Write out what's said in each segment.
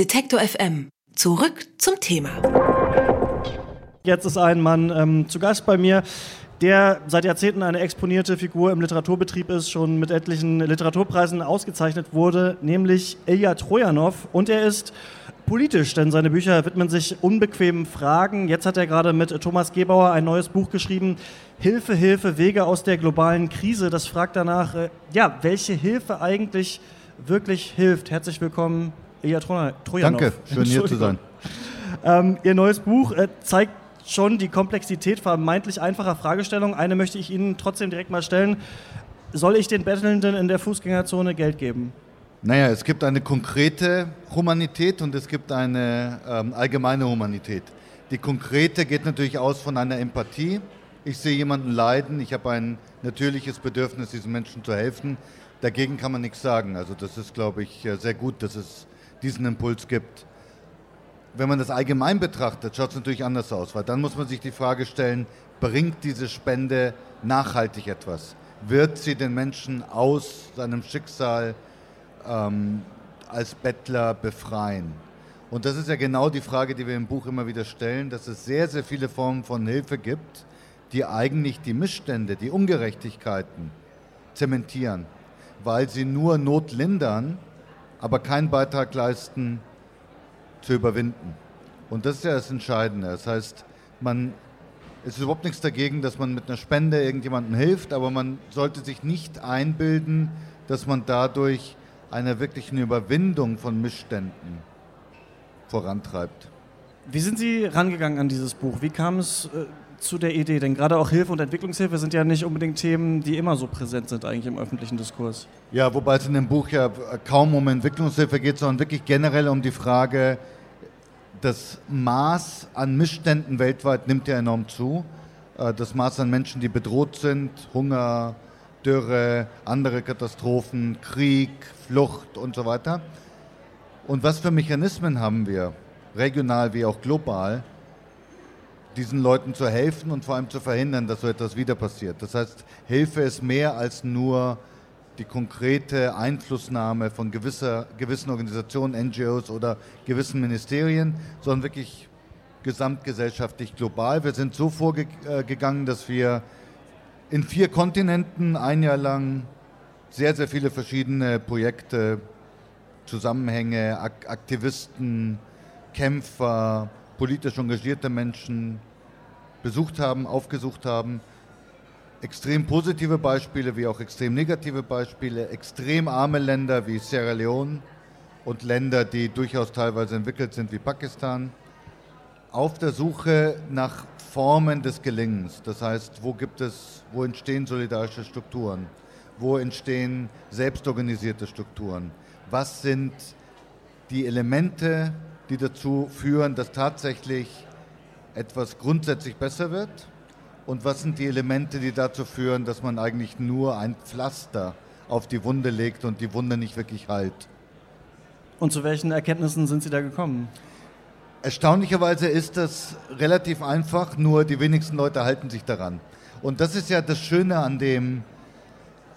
Detektor FM. Zurück zum Thema. Jetzt ist ein Mann ähm, zu Gast bei mir, der seit Jahrzehnten eine exponierte Figur im Literaturbetrieb ist, schon mit etlichen Literaturpreisen ausgezeichnet wurde, nämlich Ilya Trojanow. Und er ist politisch, denn seine Bücher widmen sich unbequemen Fragen. Jetzt hat er gerade mit Thomas Gebauer ein neues Buch geschrieben, Hilfe, Hilfe, Wege aus der globalen Krise. Das fragt danach, äh, ja, welche Hilfe eigentlich wirklich hilft. Herzlich willkommen, Ilya Trojanow. Danke, schön hier zu sein. Ähm, ihr neues Buch äh, zeigt schon die Komplexität vermeintlich einfacher Fragestellungen. Eine möchte ich Ihnen trotzdem direkt mal stellen. Soll ich den Bettelnden in der Fußgängerzone Geld geben? Naja, es gibt eine konkrete Humanität und es gibt eine ähm, allgemeine Humanität. Die konkrete geht natürlich aus von einer Empathie. Ich sehe jemanden leiden, ich habe ein natürliches Bedürfnis, diesen Menschen zu helfen. Dagegen kann man nichts sagen. Also das ist, glaube ich, äh, sehr gut, dass es diesen Impuls gibt. Wenn man das allgemein betrachtet, schaut es natürlich anders aus, weil dann muss man sich die Frage stellen, bringt diese Spende nachhaltig etwas? Wird sie den Menschen aus seinem Schicksal ähm, als Bettler befreien? Und das ist ja genau die Frage, die wir im Buch immer wieder stellen, dass es sehr, sehr viele Formen von Hilfe gibt, die eigentlich die Missstände, die Ungerechtigkeiten zementieren, weil sie nur Not lindern, aber keinen Beitrag leisten zu überwinden. Und das ist ja das Entscheidende. Das heißt, man, es ist überhaupt nichts dagegen, dass man mit einer Spende irgendjemandem hilft, aber man sollte sich nicht einbilden, dass man dadurch eine wirkliche Überwindung von Missständen vorantreibt. Wie sind Sie rangegangen an dieses Buch? Wie kam es äh, zu der Idee? Denn gerade auch Hilfe und Entwicklungshilfe sind ja nicht unbedingt Themen, die immer so präsent sind eigentlich im öffentlichen Diskurs. Ja, wobei es in dem Buch ja kaum um Entwicklungshilfe geht, sondern wirklich generell um die Frage, das Maß an Missständen weltweit nimmt ja enorm zu. Äh, das Maß an Menschen, die bedroht sind, Hunger, Dürre, andere Katastrophen, Krieg, Flucht und so weiter. Und was für Mechanismen haben wir, regional wie auch global, diesen Leuten zu helfen und vor allem zu verhindern, dass so etwas wieder passiert. Das heißt, Hilfe ist mehr als nur die konkrete Einflussnahme von gewisser, gewissen Organisationen, NGOs oder gewissen Ministerien, sondern wirklich gesamtgesellschaftlich global. Wir sind so vorgegangen, dass wir in vier Kontinenten ein Jahr lang sehr, sehr viele verschiedene Projekte, Zusammenhänge, Aktivisten, Kämpfer, politisch engagierte Menschen besucht haben, aufgesucht haben. Extrem positive Beispiele wie auch extrem negative Beispiele, extrem arme Länder wie Sierra Leone und Länder, die durchaus teilweise entwickelt sind wie Pakistan, auf der Suche nach Formen des Gelingens. Das heißt, wo gibt es, wo entstehen solidarische Strukturen? Wo entstehen selbstorganisierte Strukturen? Was sind die Elemente, die dazu führen, dass tatsächlich etwas grundsätzlich besser wird? Und was sind die Elemente, die dazu führen, dass man eigentlich nur ein Pflaster auf die Wunde legt und die Wunde nicht wirklich heilt? Und zu welchen Erkenntnissen sind Sie da gekommen? Erstaunlicherweise ist das relativ einfach, nur die wenigsten Leute halten sich daran. Und das ist ja das Schöne an dem,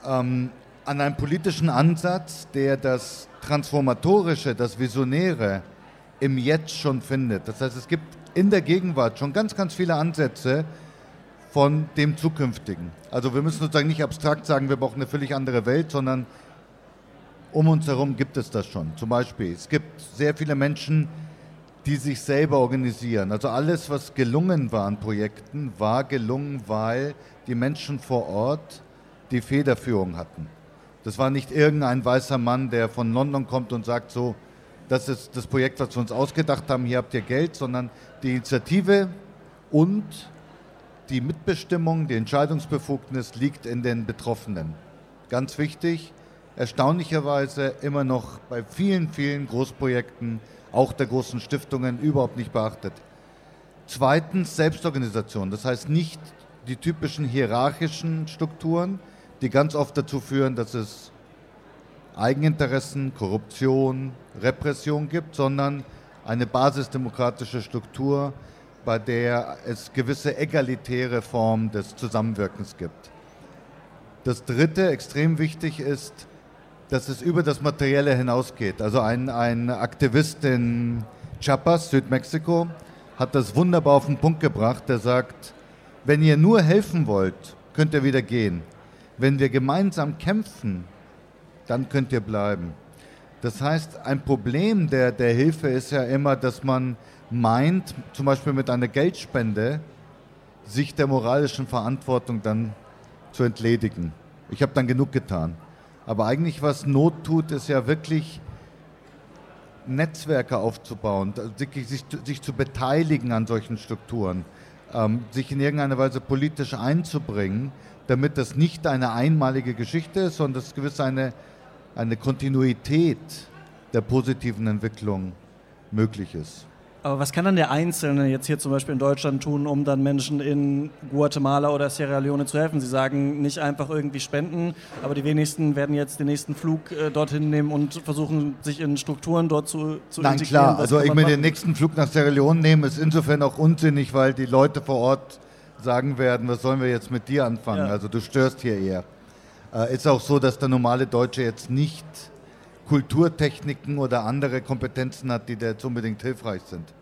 ähm, an einem politischen Ansatz, der das Transformatorische, das Visionäre im Jetzt schon findet. Das heißt, es gibt in der Gegenwart schon ganz, ganz viele Ansätze von dem Zukünftigen. Also wir müssen sozusagen nicht abstrakt sagen, wir brauchen eine völlig andere Welt, sondern um uns herum gibt es das schon. Zum Beispiel, es gibt sehr viele Menschen, die sich selber organisieren. Also alles, was gelungen war an Projekten, war gelungen, weil die Menschen vor Ort die Federführung hatten. Das war nicht irgendein weißer Mann, der von London kommt und sagt so, das ist das Projekt, was wir uns ausgedacht haben, hier habt ihr Geld, sondern die Initiative und die Mitbestimmung, die Entscheidungsbefugnis liegt in den Betroffenen. Ganz wichtig, erstaunlicherweise immer noch bei vielen, vielen Großprojekten, auch der großen Stiftungen, überhaupt nicht beachtet. Zweitens Selbstorganisation, das heißt nicht die typischen hierarchischen Strukturen, die ganz oft dazu führen, dass es Eigeninteressen, Korruption, Repression gibt, sondern eine basisdemokratische Struktur, bei der es gewisse egalitäre Formen des Zusammenwirkens gibt. Das Dritte, extrem wichtig ist, dass es über das Materielle hinausgeht. Also ein, ein Aktivist in Chiapas, Südmexiko, hat das wunderbar auf den Punkt gebracht. Der sagt, wenn ihr nur helfen wollt, könnt ihr wieder gehen. Wenn wir gemeinsam kämpfen, dann könnt ihr bleiben. Das heißt, ein Problem der, der Hilfe ist ja immer, dass man meint, zum Beispiel mit einer Geldspende, sich der moralischen Verantwortung dann zu entledigen. Ich habe dann genug getan. Aber eigentlich, was Not tut, ist ja wirklich Netzwerke aufzubauen, sich, sich, sich zu beteiligen an solchen Strukturen, ähm, sich in irgendeiner Weise politisch einzubringen, damit das nicht eine einmalige Geschichte ist, sondern dass gewiss eine, eine Kontinuität der positiven Entwicklung möglich ist. Aber was kann dann der Einzelne jetzt hier zum Beispiel in Deutschland tun, um dann Menschen in Guatemala oder Sierra Leone zu helfen? Sie sagen nicht einfach irgendwie spenden, aber die wenigsten werden jetzt den nächsten Flug äh, dorthin nehmen und versuchen, sich in Strukturen dort zu, zu Nein, integrieren. Klar. Also ich mir den nächsten Flug nach Sierra Leone nehmen, ist insofern auch unsinnig, weil die Leute vor Ort sagen werden, was sollen wir jetzt mit dir anfangen? Ja. Also du störst hier eher. Äh, ist auch so, dass der normale Deutsche jetzt nicht Kulturtechniken oder andere Kompetenzen hat, die da jetzt unbedingt hilfreich sind.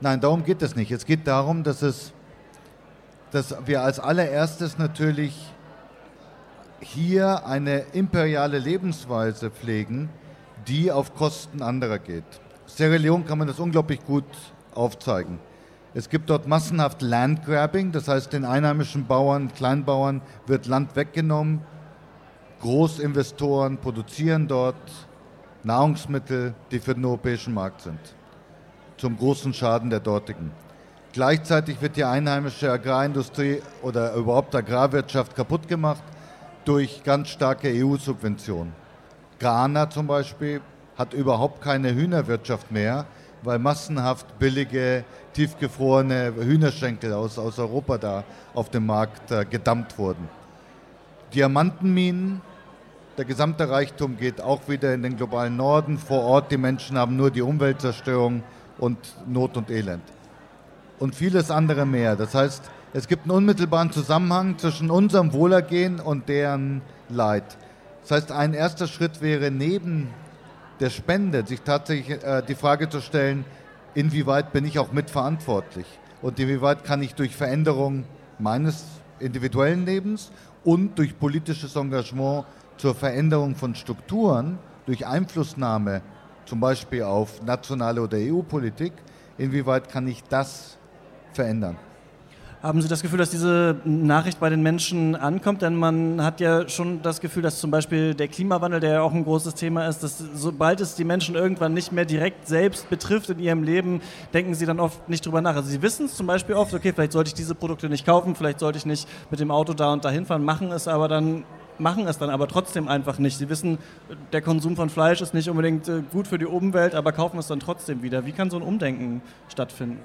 Nein, darum geht es nicht. Es geht darum, dass, es, dass wir als allererstes natürlich hier eine imperiale Lebensweise pflegen, die auf Kosten anderer geht. Sierra Leone kann man das unglaublich gut aufzeigen. Es gibt dort massenhaft Landgrabbing, das heißt den einheimischen Bauern, Kleinbauern wird Land weggenommen. Großinvestoren produzieren dort Nahrungsmittel, die für den europäischen Markt sind, zum großen Schaden der dortigen. Gleichzeitig wird die einheimische Agrarindustrie oder überhaupt Agrarwirtschaft kaputt gemacht durch ganz starke EU-Subventionen. Ghana zum Beispiel hat überhaupt keine Hühnerwirtschaft mehr, weil massenhaft billige, tiefgefrorene Hühnerschenkel aus, aus Europa da auf dem Markt äh, gedammt wurden. Diamantenminen der gesamte Reichtum geht auch wieder in den globalen Norden. Vor Ort, die Menschen haben nur die Umweltzerstörung und Not und Elend. Und vieles andere mehr. Das heißt, es gibt einen unmittelbaren Zusammenhang zwischen unserem Wohlergehen und deren Leid. Das heißt, ein erster Schritt wäre neben der Spende, sich tatsächlich äh, die Frage zu stellen, inwieweit bin ich auch mitverantwortlich und inwieweit kann ich durch Veränderung meines individuellen Lebens und durch politisches Engagement zur Veränderung von Strukturen durch Einflussnahme, zum Beispiel auf nationale oder EU-Politik, inwieweit kann ich das verändern? Haben Sie das Gefühl, dass diese Nachricht bei den Menschen ankommt? Denn man hat ja schon das Gefühl, dass zum Beispiel der Klimawandel, der ja auch ein großes Thema ist, dass sobald es die Menschen irgendwann nicht mehr direkt selbst betrifft in ihrem Leben, denken sie dann oft nicht drüber nach. Also sie wissen es zum Beispiel oft, okay, vielleicht sollte ich diese Produkte nicht kaufen, vielleicht sollte ich nicht mit dem Auto da und dahin fahren, machen es aber dann machen es dann aber trotzdem einfach nicht. Sie wissen, der Konsum von Fleisch ist nicht unbedingt äh, gut für die Umwelt, aber kaufen es dann trotzdem wieder. Wie kann so ein Umdenken stattfinden?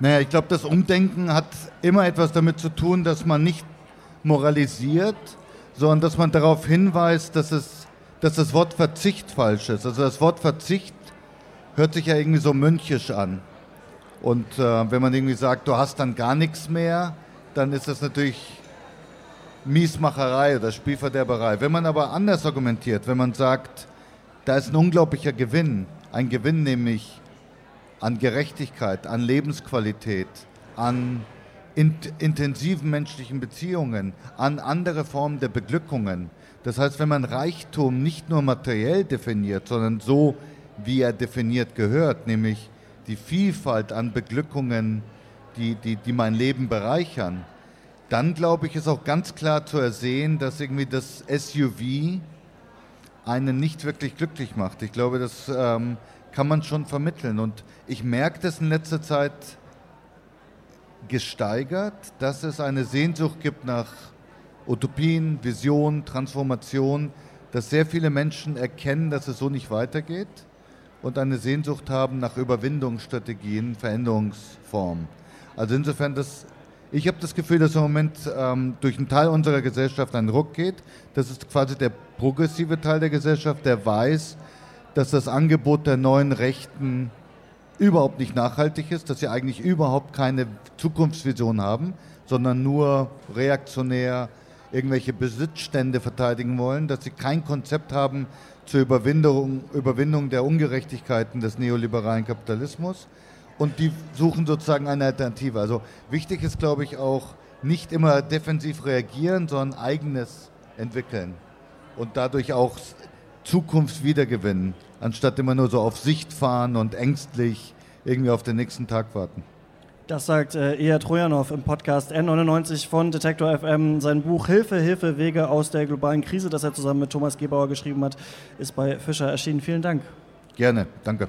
Naja, ich glaube, das Umdenken hat immer etwas damit zu tun, dass man nicht moralisiert, sondern dass man darauf hinweist, dass, es, dass das Wort Verzicht falsch ist. Also das Wort Verzicht hört sich ja irgendwie so mönchisch an. Und äh, wenn man irgendwie sagt, du hast dann gar nichts mehr, dann ist das natürlich Miesmacherei oder Spielverderberei. Wenn man aber anders argumentiert, wenn man sagt, da ist ein unglaublicher Gewinn, ein Gewinn nämlich an Gerechtigkeit, an Lebensqualität, an in, intensiven menschlichen Beziehungen, an andere Formen der Beglückungen. Das heißt, wenn man Reichtum nicht nur materiell definiert, sondern so, wie er definiert gehört, nämlich die Vielfalt an Beglückungen, die, die, die mein Leben bereichern, dann glaube ich, ist auch ganz klar zu ersehen, dass irgendwie das SUV einen nicht wirklich glücklich macht. Ich glaube, das ähm, kann man schon vermitteln. Und ich merke das in letzter Zeit gesteigert, dass es eine Sehnsucht gibt nach Utopien, Vision, Transformation, dass sehr viele Menschen erkennen, dass es so nicht weitergeht und eine Sehnsucht haben nach Überwindungsstrategien, Veränderungsformen. Also insofern, das ich habe das Gefühl, dass im Moment ähm, durch einen Teil unserer Gesellschaft ein Ruck geht. Das ist quasi der progressive Teil der Gesellschaft, der weiß, dass das Angebot der neuen Rechten überhaupt nicht nachhaltig ist, dass sie eigentlich überhaupt keine Zukunftsvision haben, sondern nur reaktionär, irgendwelche Besitzstände verteidigen wollen, dass sie kein Konzept haben zur Überwindung, Überwindung der Ungerechtigkeiten des neoliberalen Kapitalismus und die suchen sozusagen eine Alternative. Also wichtig ist, glaube ich, auch nicht immer defensiv reagieren, sondern eigenes entwickeln und dadurch auch Zukunft wiedergewinnen, anstatt immer nur so auf Sicht fahren und ängstlich irgendwie auf den nächsten Tag warten. Das sagt äh, Ea Trojanow im Podcast N99 von Detektor FM. Sein Buch Hilfe, Hilfe, Wege aus der globalen Krise, das er zusammen mit Thomas Gebauer geschrieben hat, ist bei Fischer erschienen. Vielen Dank. Gerne, danke.